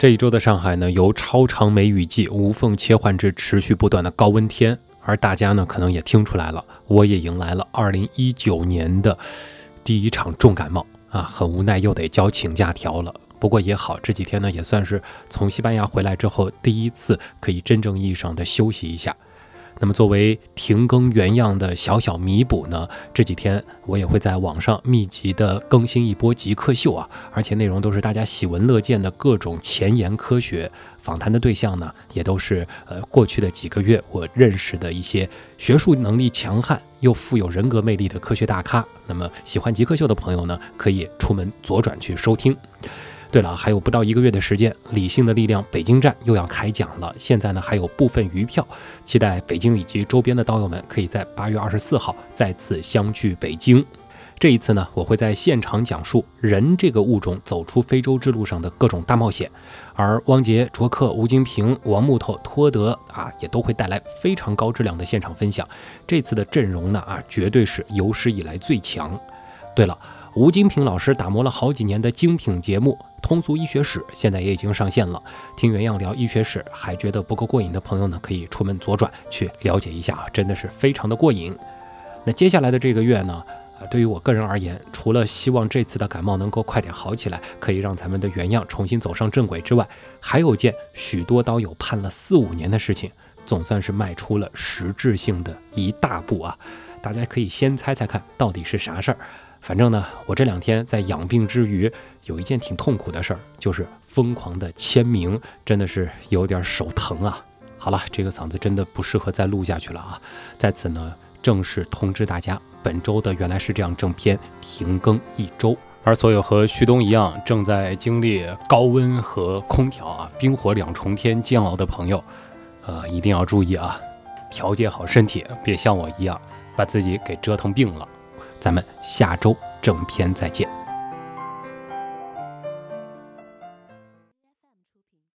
这一周的上海呢，由超长梅雨季无缝切换至持续不断的高温天，而大家呢，可能也听出来了，我也迎来了二零一九年的第一场重感冒啊，很无奈又得交请假条了。不过也好，这几天呢，也算是从西班牙回来之后第一次可以真正意义上的休息一下。那么，作为停更原样的小小弥补呢，这几天我也会在网上密集的更新一波极客秀啊，而且内容都是大家喜闻乐见的各种前沿科学访谈的对象呢，也都是呃过去的几个月我认识的一些学术能力强悍又富有人格魅力的科学大咖。那么喜欢极客秀的朋友呢，可以出门左转去收听。对了，还有不到一个月的时间，理性的力量北京站又要开讲了。现在呢，还有部分余票，期待北京以及周边的道友们可以在八月二十四号再次相聚北京。这一次呢，我会在现场讲述人这个物种走出非洲之路上的各种大冒险，而汪杰、卓克、吴金平、王木头、托德啊，也都会带来非常高质量的现场分享。这次的阵容呢，啊，绝对是有史以来最强。对了。吴金平老师打磨了好几年的精品节目《通俗医学史》，现在也已经上线了。听原样聊医学史还觉得不够过瘾的朋友呢，可以出门左转去了解一下啊，真的是非常的过瘾。那接下来的这个月呢，啊，对于我个人而言，除了希望这次的感冒能够快点好起来，可以让咱们的原样重新走上正轨之外，还有件许多刀友盼了四五年的事情，总算是迈出了实质性的一大步啊！大家可以先猜猜看到底是啥事儿。反正呢，我这两天在养病之余，有一件挺痛苦的事儿，就是疯狂的签名，真的是有点手疼啊。好了，这个嗓子真的不适合再录下去了啊。在此呢，正式通知大家，本周的原来是这样正片停更一周。而所有和旭东一样正在经历高温和空调啊冰火两重天煎熬的朋友，呃，一定要注意啊，调节好身体，别像我一样把自己给折腾病了。咱们下周正片再见。